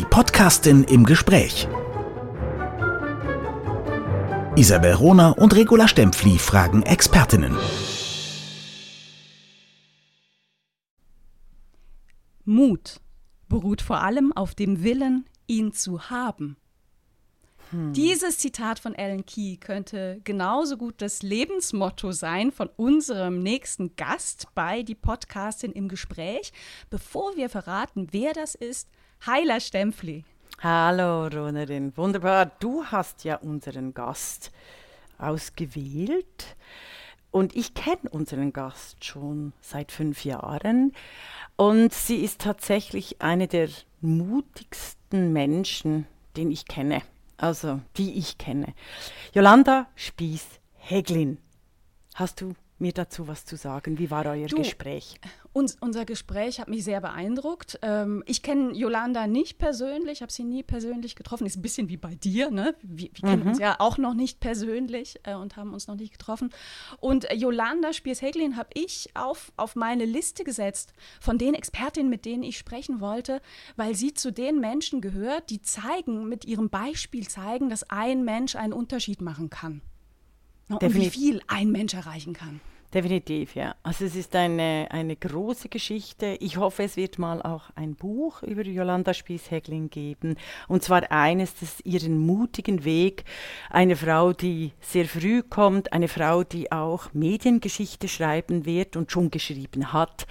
Die Podcastin im Gespräch. Isabel Rohner und Regula Stempfli fragen Expertinnen. Mut beruht vor allem auf dem Willen, ihn zu haben. Hm. Dieses Zitat von Ellen Key könnte genauso gut das Lebensmotto sein von unserem nächsten Gast bei die Podcastin im Gespräch. Bevor wir verraten, wer das ist, Heila Stempfli. Hallo Ronerin, wunderbar. Du hast ja unseren Gast ausgewählt und ich kenne unseren Gast schon seit fünf Jahren und sie ist tatsächlich eine der mutigsten Menschen, den ich kenne also die ich kenne. Jolanda Spieß-Heglin, hast du mir dazu was zu sagen? Wie war euer du, Gespräch? Uns, unser Gespräch hat mich sehr beeindruckt. Ähm, ich kenne Jolanda nicht persönlich, habe sie nie persönlich getroffen. Ist ein bisschen wie bei dir, ne? Wir, wir mhm. kennen uns ja auch noch nicht persönlich äh, und haben uns noch nicht getroffen. Und äh, Jolanda Spiers-Heglin habe ich auf, auf meine Liste gesetzt von den Expertinnen, mit denen ich sprechen wollte, weil sie zu den Menschen gehört, die zeigen, mit ihrem Beispiel zeigen, dass ein Mensch einen Unterschied machen kann. Und wie viel ein Mensch erreichen kann. Definitiv, ja. Also es ist eine, eine große Geschichte. Ich hoffe, es wird mal auch ein Buch über Jolanda Spies-Hegling geben. Und zwar eines, das ihren mutigen Weg, eine Frau, die sehr früh kommt, eine Frau, die auch Mediengeschichte schreiben wird und schon geschrieben hat,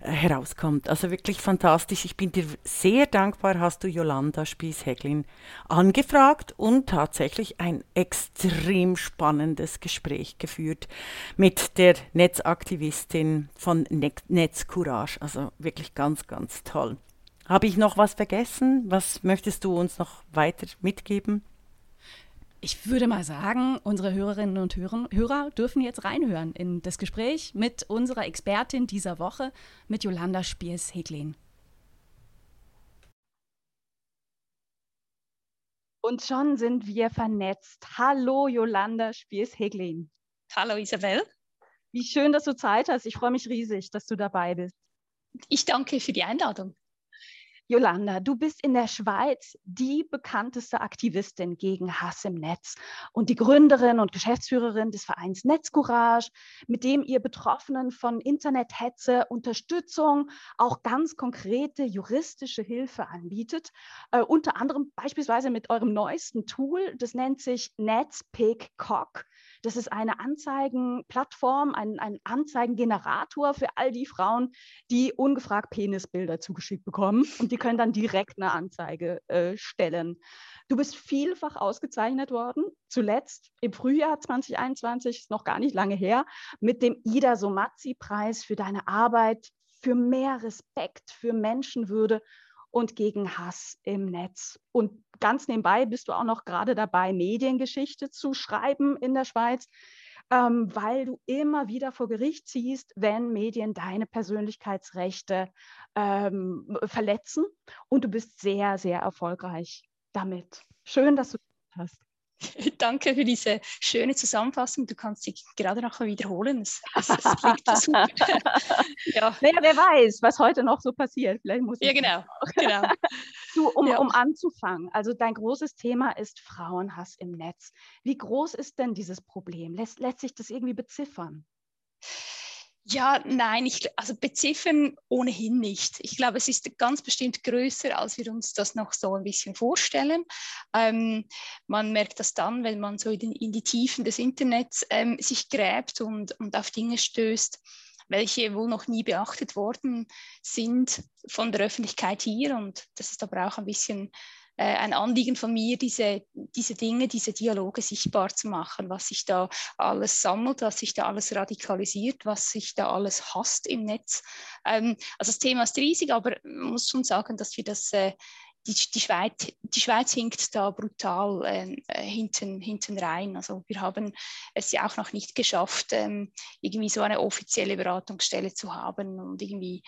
äh, herauskommt. Also wirklich fantastisch. Ich bin dir sehr dankbar, hast du Jolanda Spies-Hegling angefragt und tatsächlich ein extrem spannendes Gespräch geführt mit der Netzaktivistin von Netzcourage. Also wirklich ganz, ganz toll. Habe ich noch was vergessen? Was möchtest du uns noch weiter mitgeben? Ich würde mal sagen, unsere Hörerinnen und Hörer, Hörer dürfen jetzt reinhören in das Gespräch mit unserer Expertin dieser Woche, mit Jolanda Spiers-Heglin. Und schon sind wir vernetzt. Hallo Jolanda Spiers-Heglin. Hallo Isabel. Wie schön, dass du Zeit hast. Ich freue mich riesig, dass du dabei bist. Ich danke für die Einladung. Jolanda, du bist in der Schweiz die bekannteste Aktivistin gegen Hass im Netz und die Gründerin und Geschäftsführerin des Vereins Netzcourage, mit dem ihr Betroffenen von Internethetze Unterstützung, auch ganz konkrete juristische Hilfe anbietet. Äh, unter anderem beispielsweise mit eurem neuesten Tool, das nennt sich NetzPickCock. Das ist eine Anzeigenplattform, ein, ein Anzeigengenerator für all die Frauen, die ungefragt Penisbilder zugeschickt bekommen. Und die können dann direkt eine Anzeige äh, stellen. Du bist vielfach ausgezeichnet worden, zuletzt im Frühjahr 2021, ist noch gar nicht lange her, mit dem Ida Somazzi-Preis für deine Arbeit für mehr Respekt, für Menschenwürde und gegen Hass im Netz. Und ganz nebenbei bist du auch noch gerade dabei, Mediengeschichte zu schreiben in der Schweiz, ähm, weil du immer wieder vor Gericht ziehst, wenn Medien deine Persönlichkeitsrechte ähm, verletzen. Und du bist sehr, sehr erfolgreich damit. Schön, dass du das hast. Danke für diese schöne Zusammenfassung. Du kannst sie gerade noch mal wiederholen. Es, es, es klingt super. ja. Naja, wer weiß, was heute noch so passiert. Vielleicht muss ja, genau. genau. Du, um, ja. um anzufangen, also dein großes Thema ist Frauenhass im Netz. Wie groß ist denn dieses Problem? Lässt, lässt sich das irgendwie beziffern? Ja, nein, ich, also beziffern ohnehin nicht. Ich glaube, es ist ganz bestimmt größer, als wir uns das noch so ein bisschen vorstellen. Ähm, man merkt das dann, wenn man so in, in die Tiefen des Internets ähm, sich gräbt und, und auf Dinge stößt, welche wohl noch nie beachtet worden sind von der Öffentlichkeit hier. Und das ist aber auch ein bisschen ein Anliegen von mir, diese, diese Dinge, diese Dialoge sichtbar zu machen, was sich da alles sammelt, was sich da alles radikalisiert, was sich da alles hasst im Netz. Ähm, also das Thema ist riesig, aber man muss schon sagen, dass wir das äh, die, die, Schweiz, die Schweiz hinkt da brutal ähm, äh, hinten, hinten rein. Also wir haben es ja auch noch nicht geschafft, ähm, irgendwie so eine offizielle Beratungsstelle zu haben und irgendwie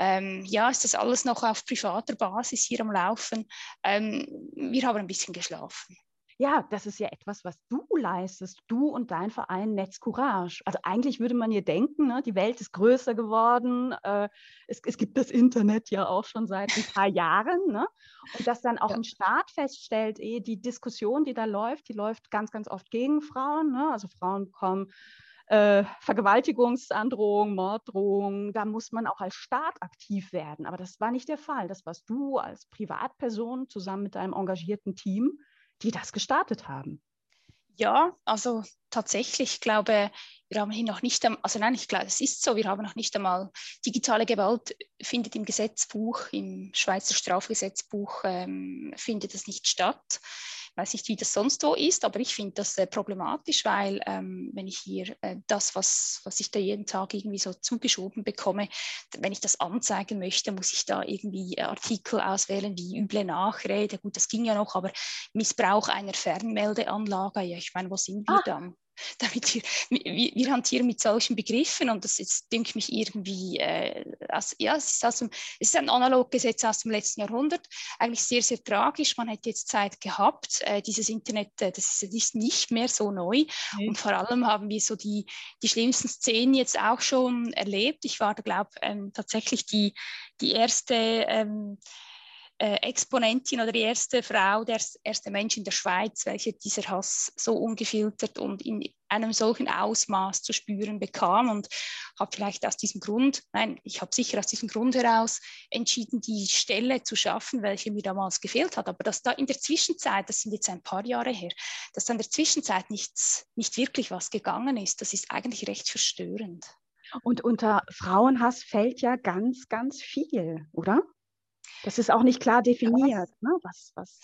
ähm, ja, ist das alles noch auf privater Basis hier am Laufen. Ähm, wir haben ein bisschen geschlafen. ja, das ist ja etwas, was du leistest, du und dein Verein Netz Courage. Also eigentlich würde man hier denken, ne, die Welt ist größer geworden, äh, es, es, gibt das Internet ja auch schon seit ein paar Jahren. Ne? Und dass dann auch ja. ein Staat feststellt, eh, die Diskussion, die da läuft, die läuft ganz, ganz oft gegen Frauen. Ne? Also Frauen bekommen äh, Vergewaltigungsandrohung, Morddrohung, da muss man auch als Staat aktiv werden. Aber das war nicht der Fall. Das warst du als Privatperson zusammen mit deinem engagierten Team die das gestartet haben. Ja, also tatsächlich, ich glaube, wir haben hier noch nicht, also nein, ich glaube, es ist so, wir haben noch nicht einmal, digitale Gewalt findet im Gesetzbuch, im Schweizer Strafgesetzbuch, ähm, findet es nicht statt weiß nicht, wie das sonst wo ist, aber ich finde das äh, problematisch, weil ähm, wenn ich hier äh, das, was, was ich da jeden Tag irgendwie so zugeschoben bekomme, wenn ich das anzeigen möchte, muss ich da irgendwie Artikel auswählen wie üble Nachrede. Gut, das ging ja noch, aber Missbrauch einer Fernmeldeanlage, ja, ich meine, wo sind wir ah. dann? damit wir, wir, wir, hantieren mit solchen Begriffen und das ist, denke mich irgendwie, äh, aus, ja, es ist, aus dem, es ist ein Analoggesetz aus dem letzten Jahrhundert, eigentlich sehr, sehr tragisch. Man hätte jetzt Zeit gehabt, äh, dieses Internet, äh, das ist, nicht mehr so neu mhm. und vor allem haben wir so die, die schlimmsten Szenen jetzt auch schon erlebt. Ich war glaube ich, ähm, tatsächlich die, die erste ähm, äh, Exponentin oder die erste Frau, der erste Mensch in der Schweiz, welche dieser Hass so ungefiltert und in einem solchen Ausmaß zu spüren bekam und habe vielleicht aus diesem Grund, nein, ich habe sicher aus diesem Grund heraus entschieden, die Stelle zu schaffen, welche mir damals gefehlt hat. Aber dass da in der Zwischenzeit, das sind jetzt ein paar Jahre her, dass da in der Zwischenzeit nichts, nicht wirklich was gegangen ist, das ist eigentlich recht verstörend. Und unter Frauenhass fällt ja ganz, ganz viel, oder? Das ist auch nicht klar definiert. Ne? Was, was?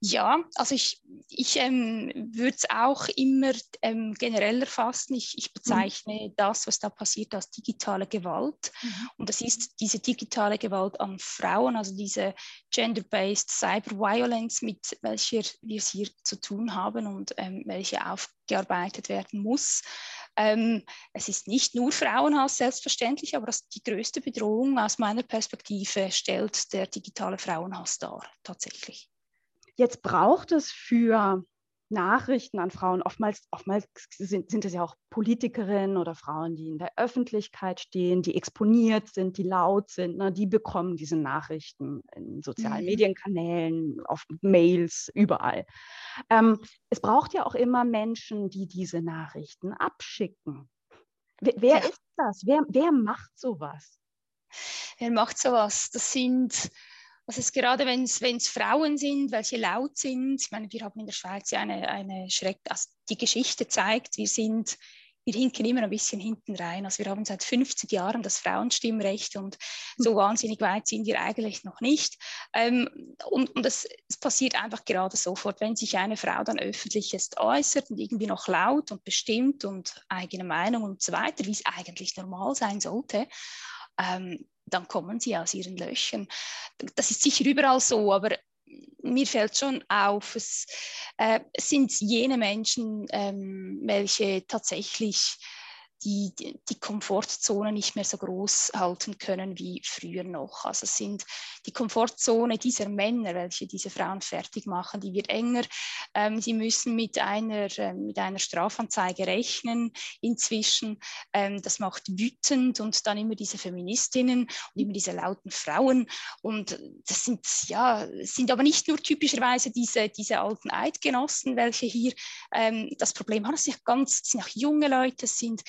Ja, also ich, ich ähm, würde es auch immer ähm, generell erfassen. Ich, ich mhm. bezeichne mhm. das, was da passiert, als digitale Gewalt. Mhm. Und das ist diese digitale Gewalt an Frauen, also diese gender-based Cyber Violence, mit welcher wir es hier zu tun haben und ähm, welche aufgearbeitet werden muss. Ähm, es ist nicht nur Frauenhass selbstverständlich, aber das, die größte Bedrohung aus meiner Perspektive stellt der digitale Frauenhass dar, tatsächlich. Jetzt braucht es für Nachrichten an Frauen. Oftmals, oftmals sind, sind es ja auch Politikerinnen oder Frauen, die in der Öffentlichkeit stehen, die exponiert sind, die laut sind. Ne, die bekommen diese Nachrichten in sozialen mhm. Medienkanälen, auf Mails, überall. Ähm, es braucht ja auch immer Menschen, die diese Nachrichten abschicken. Wer, wer ja. ist das? Wer, wer macht sowas? Wer macht sowas? Das sind also es gerade, wenn es Frauen sind, welche laut sind, ich meine, wir haben in der Schweiz ja eine, eine Schreck, also die Geschichte zeigt, wir sind, wir hinken immer ein bisschen hinten rein. Also wir haben seit 50 Jahren das Frauenstimmrecht und so wahnsinnig weit sind wir eigentlich noch nicht. Ähm, und und es, es passiert einfach gerade sofort, wenn sich eine Frau dann öffentlich jetzt äußert und irgendwie noch laut und bestimmt und eigene Meinung und so weiter, wie es eigentlich normal sein sollte. Ähm, dann kommen sie aus ihren Löchern. Das ist sicher überall so, aber mir fällt schon auf, es, äh, sind jene Menschen, ähm, welche tatsächlich die, die Komfortzone nicht mehr so groß halten können wie früher noch. Also sind die Komfortzone dieser Männer, welche diese Frauen fertig machen, die wird enger. Ähm, sie müssen mit einer, äh, mit einer Strafanzeige rechnen inzwischen. Ähm, das macht wütend und dann immer diese Feministinnen und immer diese lauten Frauen. Und das sind, ja, sind aber nicht nur typischerweise diese, diese alten Eidgenossen, welche hier ähm, das Problem haben. Das sind ganz, sind auch junge Leute, das sind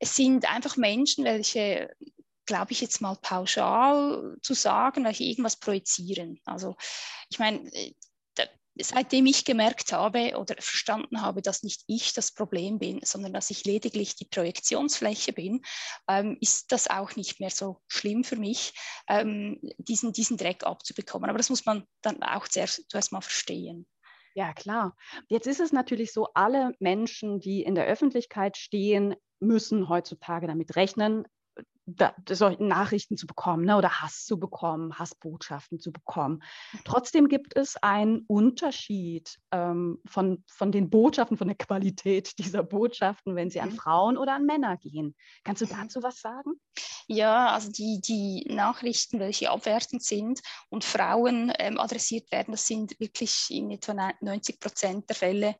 es sind einfach Menschen, welche, glaube ich jetzt mal pauschal zu sagen, welche irgendwas projizieren. Also ich meine, äh, seitdem ich gemerkt habe oder verstanden habe, dass nicht ich das Problem bin, sondern dass ich lediglich die Projektionsfläche bin, ähm, ist das auch nicht mehr so schlimm für mich, ähm, diesen, diesen Dreck abzubekommen. Aber das muss man dann auch zuerst, zuerst mal verstehen. Ja, klar. Jetzt ist es natürlich so, alle Menschen, die in der Öffentlichkeit stehen, müssen heutzutage damit rechnen, da, solche Nachrichten zu bekommen ne, oder Hass zu bekommen, Hassbotschaften zu bekommen. Trotzdem gibt es einen Unterschied ähm, von, von den Botschaften, von der Qualität dieser Botschaften, wenn sie an mhm. Frauen oder an Männer gehen. Kannst du mhm. dazu was sagen? Ja, also die, die Nachrichten, welche abwertend sind und Frauen ähm, adressiert werden, das sind wirklich in etwa 90 Prozent der Fälle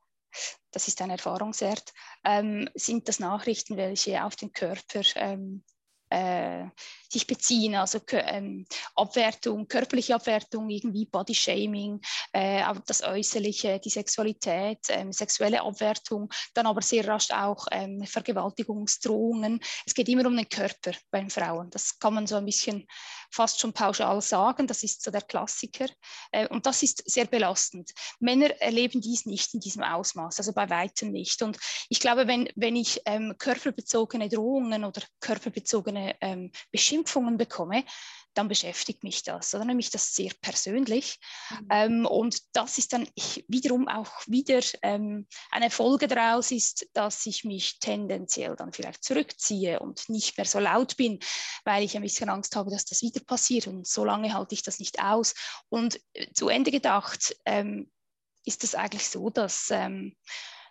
das ist ein Erfahrungswert, ähm, sind das Nachrichten, welche auf den Körper ähm, äh, sich beziehen, also ähm, Abwertung, körperliche Abwertung, irgendwie Bodyshaming, äh, das Äußerliche, die Sexualität, ähm, sexuelle Abwertung, dann aber sehr rasch auch ähm, Vergewaltigungsdrohungen. Es geht immer um den Körper bei Frauen. Das kann man so ein bisschen fast schon pauschal sagen. Das ist so der Klassiker. Äh, und das ist sehr belastend. Männer erleben dies nicht in diesem Ausmaß, also bei weitem nicht. Und ich glaube, wenn, wenn ich ähm, körperbezogene Drohungen oder körperbezogene ähm, Beschimpfungen bekomme, dann beschäftigt mich das. Oder nehme ich das sehr persönlich. Mhm. Ähm, und das ist dann wiederum auch wieder ähm, eine Folge daraus ist, dass ich mich tendenziell dann vielleicht zurückziehe und nicht mehr so laut bin, weil ich ein bisschen Angst habe, dass das wieder passiert. Und so lange halte ich das nicht aus. Und äh, zu Ende gedacht ähm, ist es eigentlich so, dass ähm,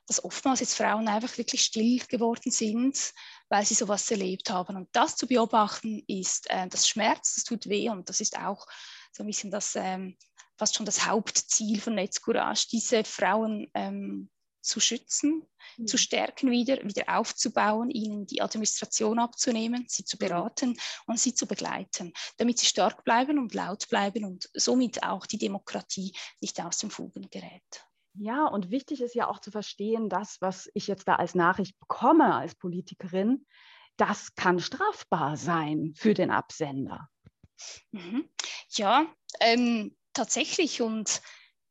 dass oftmals jetzt Frauen einfach wirklich still geworden sind, weil sie sowas erlebt haben. Und das zu beobachten ist, äh, das Schmerz, das tut weh und das ist auch so ein bisschen das, ähm, fast schon das Hauptziel von Netzcourage, diese Frauen ähm, zu schützen, mhm. zu stärken wieder, wieder aufzubauen, ihnen die Administration abzunehmen, sie zu beraten und sie zu begleiten, damit sie stark bleiben und laut bleiben und somit auch die Demokratie nicht aus den Fugen gerät. Ja, und wichtig ist ja auch zu verstehen, das, was ich jetzt da als Nachricht bekomme als Politikerin, das kann strafbar sein für den Absender. Mhm. Ja, ähm, tatsächlich. Und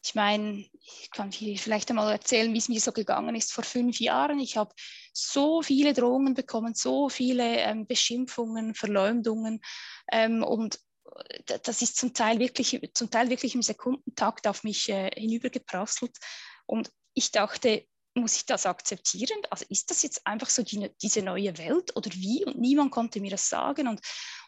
ich meine, ich kann vielleicht einmal erzählen, wie es mir so gegangen ist vor fünf Jahren. Ich habe so viele Drohungen bekommen, so viele ähm, Beschimpfungen, Verleumdungen. Ähm, und das ist zum Teil wirklich, zum Teil wirklich im Sekundentakt auf mich äh, hinübergeprasselt. Und ich dachte, muss ich das akzeptieren? Also ist das jetzt einfach so die, diese neue Welt oder wie? Und niemand konnte mir das sagen. Und,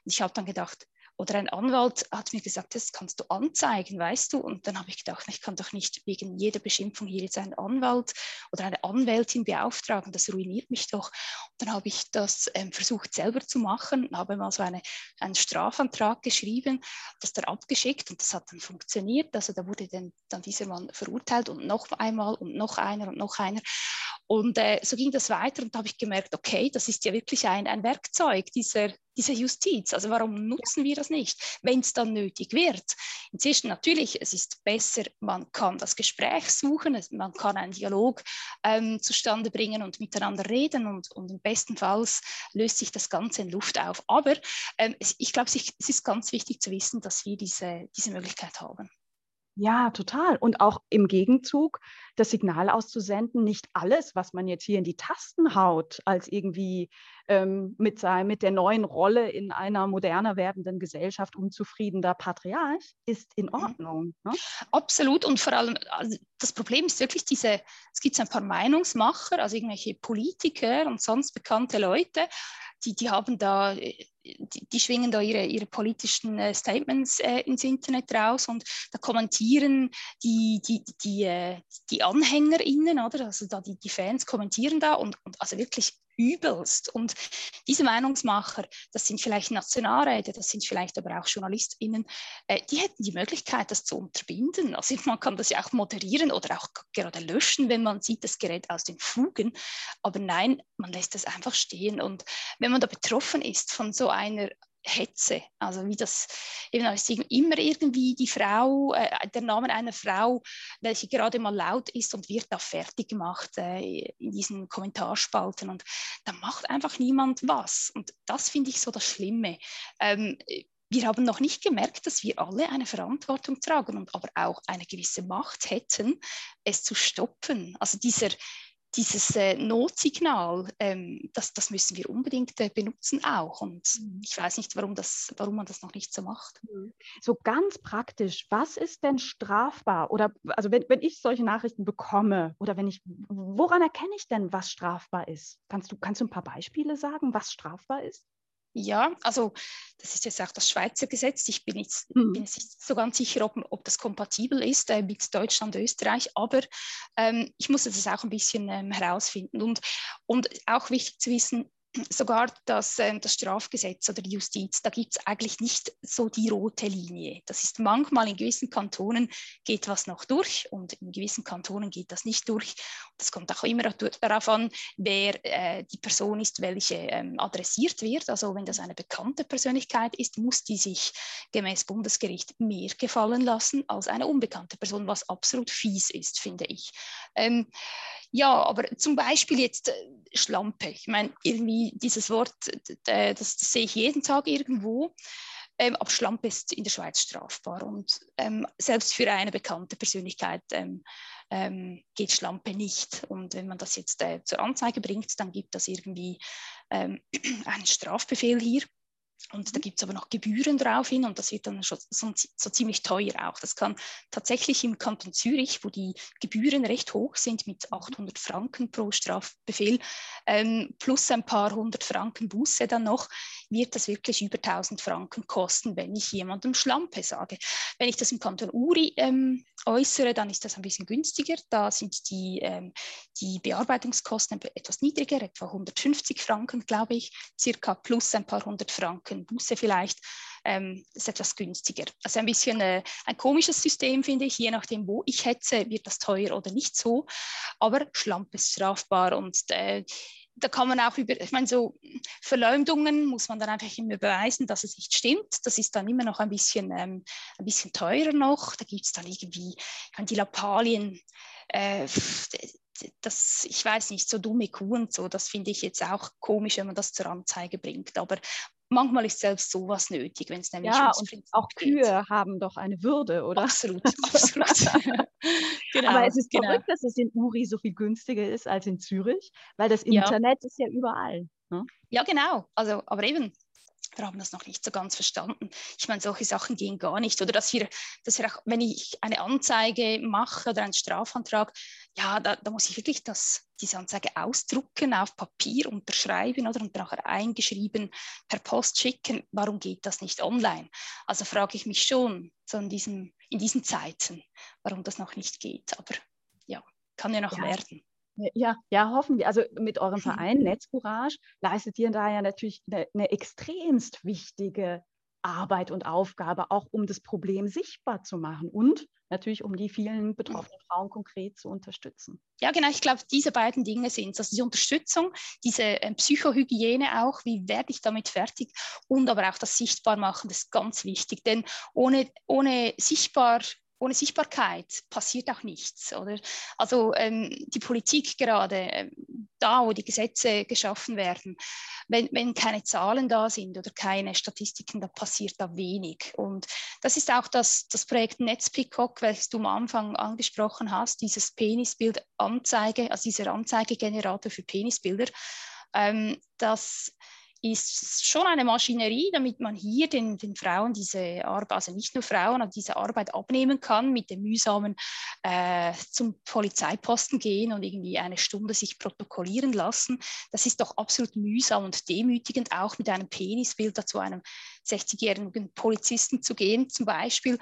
und ich habe dann gedacht, oder ein Anwalt hat mir gesagt, das kannst du anzeigen, weißt du? Und dann habe ich gedacht, ich kann doch nicht wegen jeder Beschimpfung hier jetzt einen Anwalt oder eine Anwältin beauftragen, das ruiniert mich doch. Und dann habe ich das ähm, versucht selber zu machen, habe mal so eine, einen Strafantrag geschrieben, das dann abgeschickt und das hat dann funktioniert. Also da wurde dann, dann dieser Mann verurteilt und noch einmal und noch einer und noch einer. Und äh, so ging das weiter und da habe ich gemerkt, okay, das ist ja wirklich ein, ein Werkzeug dieser, dieser Justiz. Also warum nutzen wir das nicht, wenn es dann nötig wird? Inzwischen natürlich, es ist besser, man kann das Gespräch suchen, man kann einen Dialog ähm, zustande bringen und miteinander reden und, und im löst sich das Ganze in Luft auf. Aber ähm, ich glaube, es ist ganz wichtig zu wissen, dass wir diese, diese Möglichkeit haben. Ja, total. Und auch im Gegenzug das Signal auszusenden, nicht alles, was man jetzt hier in die Tasten haut, als irgendwie ähm, mit, sein, mit der neuen Rolle in einer moderner werdenden Gesellschaft unzufriedener Patriarch, ist in mhm. Ordnung. Ne? Absolut. Und vor allem, also das Problem ist wirklich diese, es gibt ein paar Meinungsmacher, also irgendwelche Politiker und sonst bekannte Leute, die, die haben da äh, die, die, schwingen da ihre, ihre politischen äh, Statements äh, ins Internet raus und da kommentieren die, die, die, äh, die AnhängerInnen, oder? Also da die, die Fans kommentieren da und, und also wirklich übelst. Und diese Meinungsmacher, das sind vielleicht Nationalräte, das sind vielleicht aber auch JournalistInnen, äh, die hätten die Möglichkeit, das zu unterbinden. Also man kann das ja auch moderieren oder auch gerade löschen, wenn man sieht, das Gerät aus den Fugen. Aber nein, man lässt es einfach stehen. Und wenn man da betroffen ist von so einer Hetze. Also wie das eben ist immer irgendwie die Frau, äh, der Name einer Frau, welche gerade mal laut ist und wird da fertig gemacht äh, in diesen Kommentarspalten und da macht einfach niemand was. Und das finde ich so das Schlimme. Ähm, wir haben noch nicht gemerkt, dass wir alle eine Verantwortung tragen und aber auch eine gewisse Macht hätten, es zu stoppen. Also dieser, dieses äh, Notsignal, ähm, das, das müssen wir unbedingt äh, benutzen auch. Und mhm. ich weiß nicht, warum, das, warum man das noch nicht so macht. Mhm. So ganz praktisch, was ist denn strafbar? Oder also wenn, wenn ich solche Nachrichten bekomme oder wenn ich, woran erkenne ich denn, was strafbar ist? Kannst du, kannst du ein paar Beispiele sagen, was strafbar ist? Ja, also das ist jetzt auch das Schweizer Gesetz. Ich bin jetzt, mhm. bin jetzt nicht so ganz sicher, ob, ob das kompatibel ist äh, mit Deutschland, Österreich, aber ähm, ich muss das auch ein bisschen ähm, herausfinden. Und, und auch wichtig zu wissen, sogar das, äh, das Strafgesetz oder die Justiz, da gibt es eigentlich nicht so die rote Linie. Das ist manchmal in gewissen Kantonen geht was noch durch und in gewissen Kantonen geht das nicht durch. Das kommt auch immer darauf an, wer äh, die Person ist, welche ähm, adressiert wird. Also wenn das eine bekannte Persönlichkeit ist, muss die sich gemäß Bundesgericht mehr gefallen lassen als eine unbekannte Person, was absolut fies ist, finde ich. Ähm, ja, aber zum Beispiel jetzt äh, Schlampe. Ich meine, irgendwie dieses Wort, das, das, sehe ich jeden Tag irgendwo. Ähm, aber Schlampe ist in der Schweiz strafbar und ähm, selbst für eine bekannte Persönlichkeit ähm, ähm geht Schlampe nicht. Und wenn man das jetzt äh, zur Anzeige bringt, dann gibt das irgendwie ähm, einen Strafbefehl hier. Und da gibt es aber noch Gebühren drauf hin und das wird dann schon so, so, ziemlich teuer auch. Das kann tatsächlich im Kanton Zürich, wo die Gebühren recht hoch sind mit 800 Franken pro Strafbefehl ähm, plus ein paar hundert Franken Buße dann noch, wird das wirklich über 1000 Franken kosten, wenn ich jemandem Schlampe sage. Wenn ich das im Kanton Uri ähm, äußere, dann ist das ein bisschen günstiger. Da sind die, ähm, die Bearbeitungskosten etwas niedriger, etwa 150 Franken, glaube ich, circa plus ein paar hundert Franken Buße vielleicht. Ähm, ist etwas günstiger. Also ein bisschen äh, ein komisches System, finde ich. Je nachdem, wo ich hetze, wird das teuer oder nicht so. Aber Schlampe ist strafbar und äh, da kann man auch über, ich meine, so Verleumdungen muss man dann einfach immer beweisen, dass es nicht stimmt. Das ist dann immer noch ein bisschen, ähm, ein bisschen teurer noch. Da gibt es dann irgendwie, ich meine, die Lappalien, äh, das, ich weiß nicht, so dumme Kuh so, das finde ich jetzt auch komisch, wenn man das zur Anzeige bringt. Aber manchmal ist selbst sowas nötig, wenn es nämlich ja, und auch Kühe geht. haben doch eine Würde, oder? Absolut, absolut. genau, Aber es ist genau. verrückt, dass es in Uri so viel günstiger ist als in Zürich, weil das Internet ja. ist ja überall. Ne? Ja, genau. Also, aber eben, wir haben das noch nicht so ganz verstanden. Ich meine, solche Sachen gehen gar nicht. Oder dass wir, dass wir auch, wenn ich eine Anzeige mache oder einen Strafantrag, ja, da, da muss ich wirklich das, diese Anzeige ausdrucken, auf Papier unterschreiben oder und nachher eingeschrieben per Post schicken. Warum geht das nicht online? Also frage ich mich schon so in, diesem, in diesen Zeiten, warum das noch nicht geht. Aber ja, kann ja noch ja. werden. Ja, ja, hoffen wir. Also mit eurem Verein Netzcourage leistet ihr da ja natürlich eine, eine extremst wichtige Arbeit und Aufgabe, auch um das Problem sichtbar zu machen und natürlich um die vielen betroffenen Frauen konkret zu unterstützen. Ja, genau. Ich glaube, diese beiden Dinge sind es. Also die Unterstützung, diese äh, Psychohygiene auch, wie werde ich damit fertig und aber auch das Sichtbarmachen, das ist ganz wichtig. Denn ohne, ohne sichtbar ohne Sichtbarkeit passiert auch nichts. Oder? Also ähm, die Politik gerade, äh, da wo die Gesetze geschaffen werden, wenn, wenn keine Zahlen da sind oder keine Statistiken, dann passiert da wenig. Und das ist auch das, das Projekt Netzpeacock, welches du am Anfang angesprochen hast, dieses Penisbild Anzeige, also dieser Anzeigegenerator für Penisbilder. Ähm, das ist schon eine Maschinerie, damit man hier den, den Frauen diese Arbeit, also nicht nur Frauen, diese Arbeit abnehmen kann, mit dem mühsamen äh, zum Polizeiposten gehen und irgendwie eine Stunde sich protokollieren lassen. Das ist doch absolut mühsam und demütigend, auch mit einem Penisbild zu einem 60-jährigen Polizisten zu gehen, zum Beispiel.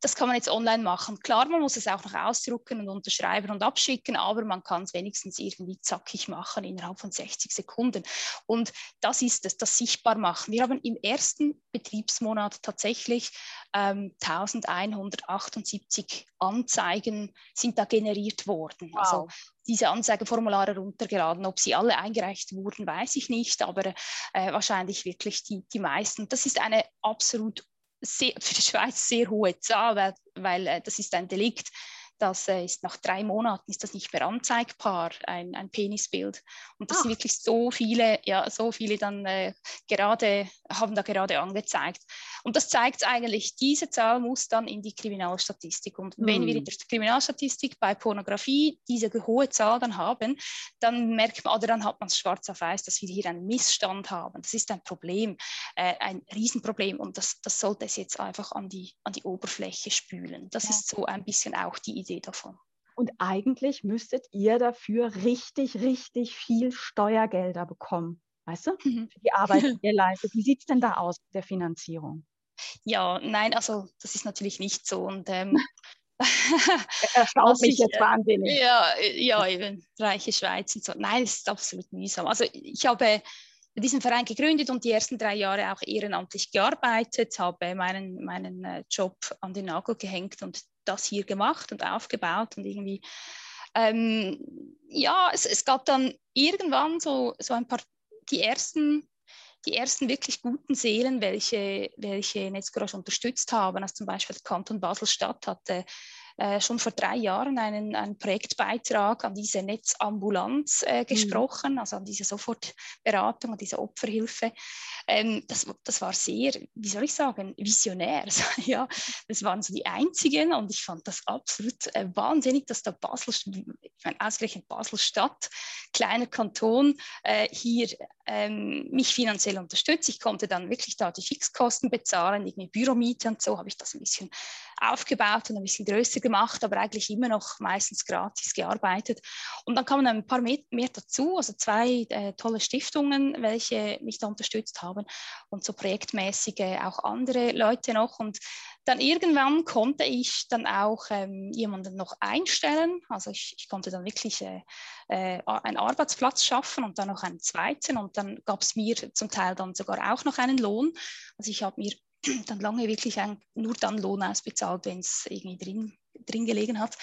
Das kann man jetzt online machen. Klar, man muss es auch noch ausdrucken und unterschreiben und abschicken, aber man kann es wenigstens irgendwie zackig machen innerhalb von 60 Sekunden. Und das ist es, das sichtbar machen. Wir haben im ersten Betriebsmonat tatsächlich ähm, 1178 Anzeigen sind da generiert worden. Also wow. Also diese Anzeigeformulare runtergeladen. Ob sie alle eingereicht wurden, weiß ich nicht, aber äh, wahrscheinlich wirklich die, die meisten. Das ist eine absolut sehr, für die Schweiz sehr hohe Zahl, weil, weil äh, das ist ein Delikt, das äh, ist nach drei Monaten ist das nicht mehr anzeigbar, ein, ein Penisbild. Und das ah. sind wirklich so viele, ja, so viele dann äh, gerade, haben da gerade angezeigt. Und das zeigt eigentlich, diese Zahl muss dann in die Kriminalstatistik. Und wenn wir in hm. der Kriminalstatistik bei Pornografie diese hohe Zahl dann haben, dann merkt man, oder dann hat man es schwarz auf weiß, dass wir hier einen Missstand haben. Das ist ein Problem, äh, ein Riesenproblem. Und das, das sollte es jetzt einfach an die, an die Oberfläche spülen. Das ja. ist so ein bisschen auch die Idee Idee davon. Und eigentlich müsstet ihr dafür richtig, richtig viel Steuergelder bekommen. weißt du, mhm. für die Arbeit, die ihr leistet. Wie sieht es denn da aus mit der Finanzierung? Ja, nein, also das ist natürlich nicht so. Und ähm, erstaunt mich ich, jetzt äh, wahnsinnig. Ja, ja, eben reiche Schweiz und so. Nein, es ist absolut mühsam. Also ich habe diesen Verein gegründet und die ersten drei Jahre auch ehrenamtlich gearbeitet, habe meinen, meinen äh, Job an den Nagel gehängt und das hier gemacht und aufgebaut und irgendwie, ähm, ja, es, es gab dann irgendwann so, so ein paar, die ersten die ersten wirklich guten Seelen, welche, welche Netzgarage unterstützt haben, also zum Beispiel der Kanton Basel-Stadt hatte äh, schon vor drei Jahren einen, einen Projektbeitrag an diese Netzambulanz äh, mhm. gesprochen, mhm. also an diese Sofortberatung, an diese Opferhilfe. Ähm, das, das war sehr, wie soll ich sagen, visionär. ja, das waren so die einzigen und ich fand das absolut äh, wahnsinnig, dass da Basel, ich meine, ausgerechnet Basel-Stadt, kleiner Kanton, äh, hier ähm, mich finanziell unterstützt. Ich konnte dann wirklich da die Fixkosten bezahlen, irgendwie Büromiete und so habe ich das ein bisschen aufgebaut und ein bisschen größer gemacht, aber eigentlich immer noch meistens gratis gearbeitet. Und dann kamen ein paar mehr, dazu, also zwei äh, tolle Stiftungen, welche mich da unterstützt haben und so projektmäßige auch andere Leute noch. Und dann irgendwann konnte ich dann auch ähm, jemanden noch einstellen. Also ich, ich konnte dann wirklich äh, äh, einen Arbeitsplatz schaffen und dann noch einen zweiten. Und dann gab es mir zum Teil dann sogar auch noch einen Lohn. Also ich habe mir dann lange wirklich nur dann Lohn ausbezahlt, wenn es irgendwie drin, drin gelegen hat.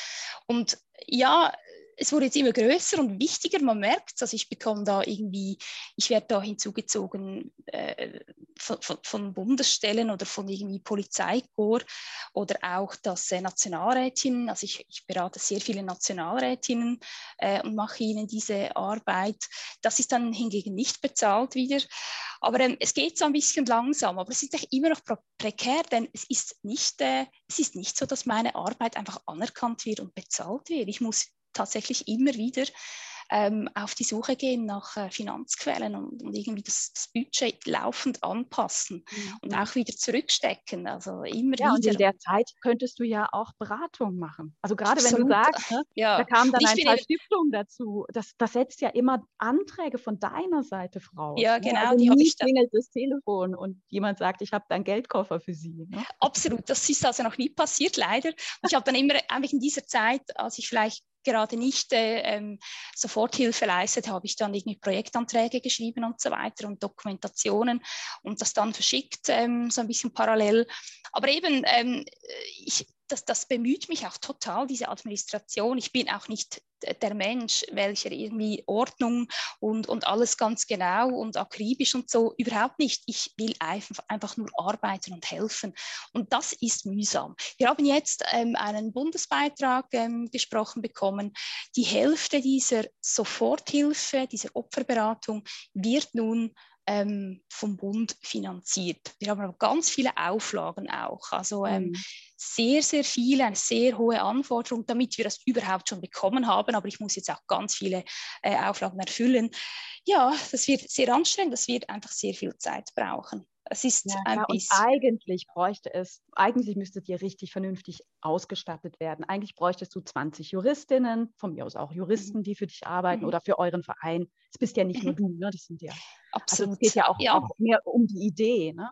Und ja, es wurde jetzt immer größer und wichtiger. Man merkt, also ich bekomme da irgendwie, ich werde da hinzugezogen äh, von, von, von, Bundesstellen oder von irgendwie Polizeikorps oder auch das äh, Nationalrätinnen. Also ich, ich, berate sehr viele Nationalrätinnen äh, und mache ihnen diese Arbeit. Das ist dann hingegen nicht bezahlt wieder. Aber ähm, es geht so ein bisschen langsam, aber es ist immer noch prekär, denn es ist nicht, äh, es ist nicht so, dass meine Arbeit einfach anerkannt wird und bezahlt wird. Ich muss tatsächlich immer wieder ähm, auf die Suche gehen nach äh, Finanzquellen und, und irgendwie das, das, Budget laufend anpassen mhm. und auch wieder zurückstecken. Also immer ja, wieder. Und in der Zeit könntest du ja auch Beratung machen. Also gerade wenn du sagst, ne, ja. da kamen dann ein paar Stiftungen dazu. Das, das setzt ja immer Anträge von deiner Seite, Frau. Ja, ne? genau. Also die nie klingelt das Telefon und jemand sagt, ich habe deinen Geldkoffer für Sie. Ne? Absolut. Das ist also noch nie passiert, leider. Und ich habe dann immer eigentlich in dieser Zeit, als ich vielleicht gerade nicht äh, ähm, Soforthilfe leistet, habe ich dann irgendwie Projektanträge geschrieben und so weiter und Dokumentationen und das dann verschickt, ähm, so ein bisschen parallel. Aber eben, ähm, ich, das, das bemüht mich auch total, diese Administration. Ich bin auch nicht der Mensch, welcher irgendwie Ordnung und, und alles ganz genau und akribisch und so, überhaupt nicht. Ich will einfach, einfach nur arbeiten und helfen. Und das ist mühsam. Wir haben jetzt ähm, einen Bundesbeitrag ähm, gesprochen bekommen. Die Hälfte dieser Soforthilfe, dieser Opferberatung wird nun ähm, vom Bund finanziert. Wir haben aber ganz viele Auflagen auch. Also ähm, mhm. sehr, sehr viele, eine sehr hohe Anforderung, damit wir das überhaupt schon bekommen haben. Aber ich muss jetzt auch ganz viele äh, Auflagen erfüllen. Ja, das wird sehr anstrengend, das wird einfach sehr viel Zeit brauchen. Es ist ja, ein bisschen. Und eigentlich bräuchte es, eigentlich müsstet ihr richtig vernünftig ausgestattet werden. Eigentlich bräuchtest du 20 Juristinnen, von mir aus auch Juristen, mhm. die für dich arbeiten mhm. oder für euren Verein. Es bist ja nicht mhm. nur du, ne? das sind ja. Absolut. Also es geht ja auch, ja auch mehr um die Idee. Ne?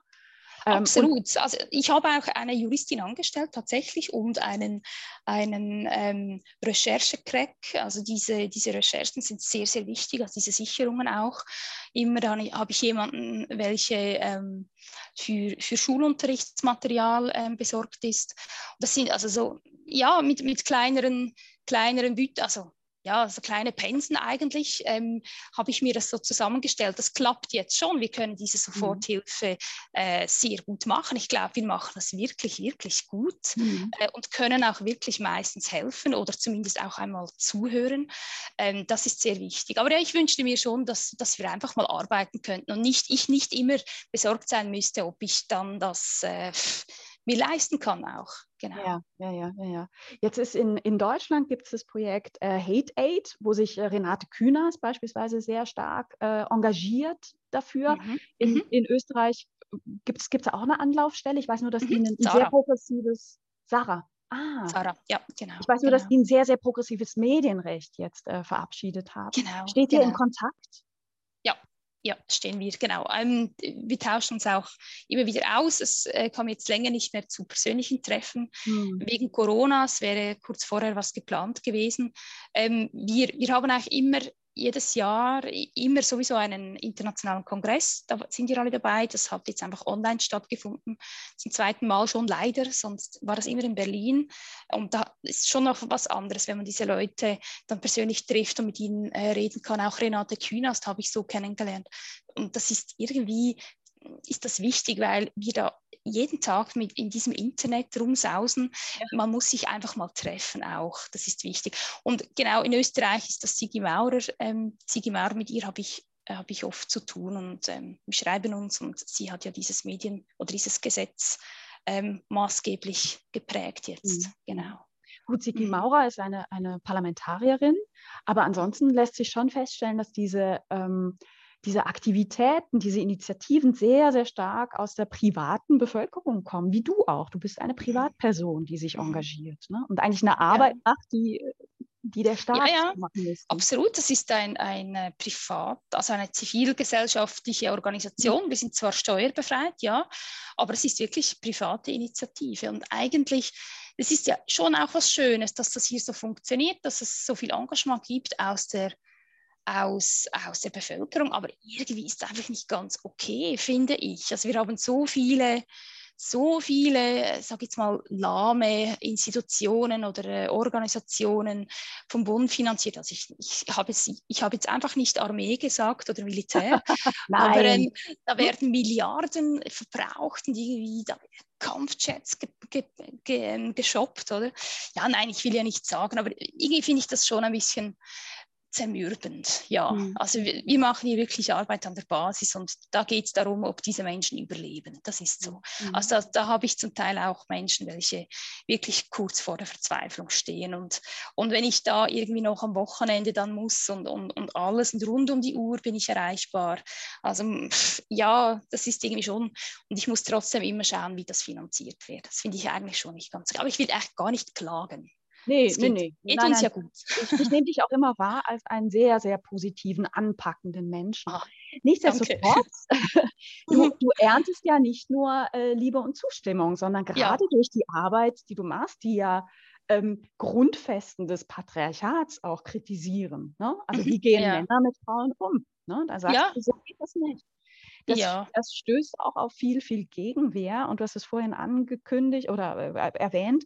Ähm, Absolut. also ich habe auch eine Juristin angestellt tatsächlich und einen, einen ähm, Recherchecrack. Also diese, diese Recherchen sind sehr, sehr wichtig, also diese Sicherungen auch. Immer dann habe ich jemanden, welche ähm, für, für Schulunterrichtsmaterial ähm, besorgt ist. Das sind also so, ja, mit, mit kleineren, kleineren Büt also ja, so kleine Pensen eigentlich, ähm, habe ich mir das so zusammengestellt. Das klappt jetzt schon. Wir können diese mhm. Soforthilfe äh, sehr gut machen. Ich glaube, wir machen das wirklich, wirklich gut mhm. äh, und können auch wirklich meistens helfen oder zumindest auch einmal zuhören. Ähm, das ist sehr wichtig. Aber ja, ich wünschte mir schon, dass, dass wir einfach mal arbeiten könnten und nicht, ich nicht immer besorgt sein müsste, ob ich dann das äh, mir leisten kann auch. Genau. Ja, ja, ja, ja. Jetzt ist in, in Deutschland gibt es das Projekt äh, Hate Aid, wo sich äh, Renate Künast beispielsweise sehr stark äh, engagiert dafür. Mhm. In, mhm. in Österreich gibt es auch eine Anlaufstelle. Ich weiß nur, dass mhm. ihnen ein sehr progressives Sarah. Ah, Sarah, ja, genau. Ich weiß nur, genau. dass die ein sehr, sehr progressives Medienrecht jetzt äh, verabschiedet haben. Genau. Steht ihr genau. in Kontakt? Ja, stehen wir, genau. Ähm, wir tauschen uns auch immer wieder aus. Es äh, kam jetzt länger nicht mehr zu persönlichen Treffen hm. wegen Corona. Es wäre kurz vorher was geplant gewesen. Ähm, wir, wir haben eigentlich immer jedes Jahr immer sowieso einen internationalen Kongress. Da sind wir alle dabei. Das hat jetzt einfach online stattgefunden. Zum zweiten Mal schon leider, sonst war das immer in Berlin. Und da ist schon noch was anderes, wenn man diese Leute dann persönlich trifft und mit ihnen äh, reden kann. Auch Renate Künast habe ich so kennengelernt. Und das ist irgendwie, ist das wichtig, weil wir da jeden Tag mit in diesem Internet rumsausen. Man muss sich einfach mal treffen auch. Das ist wichtig. Und genau in Österreich ist das Sigi Maurer. Ähm, Sigi Maurer, mit ihr habe ich äh, habe ich oft zu tun und ähm, wir schreiben uns und sie hat ja dieses Medien oder dieses Gesetz ähm, maßgeblich geprägt jetzt. Mhm. Genau. Gut, Sigi mhm. Maurer ist eine, eine Parlamentarierin, aber ansonsten lässt sich schon feststellen, dass diese ähm, diese Aktivitäten, diese Initiativen sehr, sehr stark aus der privaten Bevölkerung kommen, wie du auch. Du bist eine Privatperson, die sich mhm. engagiert ne? und eigentlich eine Arbeit ja. macht, die, die der Staat ja, ja. machen müsste. Absolut, das ist ein, ein Privat, also eine zivilgesellschaftliche Organisation. Mhm. Wir sind zwar steuerbefreit, ja, aber es ist wirklich private Initiative und eigentlich es ist ja schon auch was Schönes, dass das hier so funktioniert, dass es so viel Engagement gibt aus der aus, aus der Bevölkerung, aber irgendwie ist es einfach nicht ganz okay, finde ich. Also wir haben so viele, so viele, sag jetzt mal, lahme Institutionen oder äh, Organisationen vom Bund finanziert. Also ich, ich habe jetzt, ich habe jetzt einfach nicht Armee gesagt oder Militär, aber ähm, da werden Milliarden verbraucht und irgendwie da Kampfjets ge ge ge ähm, geshoppt, oder? Ja, nein, ich will ja nicht sagen, aber irgendwie finde ich das schon ein bisschen zermürbend. Ja, mhm. also wir, wir, machen hier wirklich Arbeit an der Basis und da geht es darum, ob diese Menschen überleben. Das ist so. Mhm. Also da, da habe ich zum Teil auch Menschen, welche wirklich kurz vor der Verzweiflung stehen und, und wenn ich da irgendwie noch am Wochenende dann muss und, und, und alles und rund um die Uhr bin ich erreichbar. Also ja, das ist irgendwie schon und ich muss trotzdem immer schauen, wie das finanziert wird. Das finde ich eigentlich schon nicht ganz, aber ich will echt gar nicht klagen. Nee, es nee, geht, nee. Geht nein, uns nein. ja gut. Ich, ich nehme dich auch immer wahr als einen sehr, sehr positiven, anpackenden Menschen. Ach, Nichtsdestotrotz, du, du, erntest ja nicht nur äh, Liebe und Zustimmung, sondern gerade ja. durch die Arbeit, die du machst, die ja ähm, Grundfesten des Patriarchats auch kritisieren. Ne? Also wie mhm, gehen ja. Männer mit Frauen um? Ne? Da sagst ja. du, so geht das nicht. Das, ja. das, stößt auch auf viel, viel Gegenwehr. Und du hast es vorhin angekündigt oder äh, erwähnt,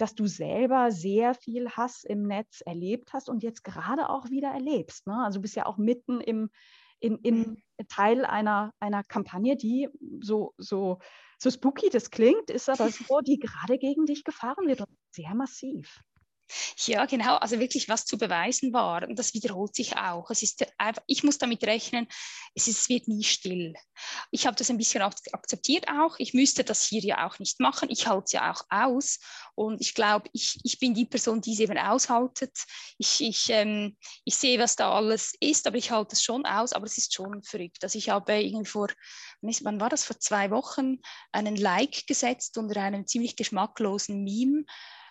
dass du selber sehr viel Hass im Netz erlebt hast und jetzt gerade auch wieder erlebst. Ne? Also du bist ja auch mitten im, in, in mhm. Teil einer, einer Kampagne, die so, so, so spooky das klingt, ist aber so, die gerade gegen dich gefahren wird und sehr massiv. Ja, genau, also wirklich was zu beweisen war. Und das wiederholt sich auch. Es ist einfach, ich muss damit rechnen, es, ist, es wird nie still. Ich habe das ein bisschen akzeptiert auch. Ich müsste das hier ja auch nicht machen. Ich halte es ja auch aus. Und ich glaube, ich, ich bin die Person, die es eben aushaltet. Ich, ich, ähm, ich sehe, was da alles ist, aber ich halte es schon aus. Aber es ist schon verrückt. Also ich habe irgendwie vor, wann war das, vor zwei Wochen einen Like gesetzt unter einem ziemlich geschmacklosen Meme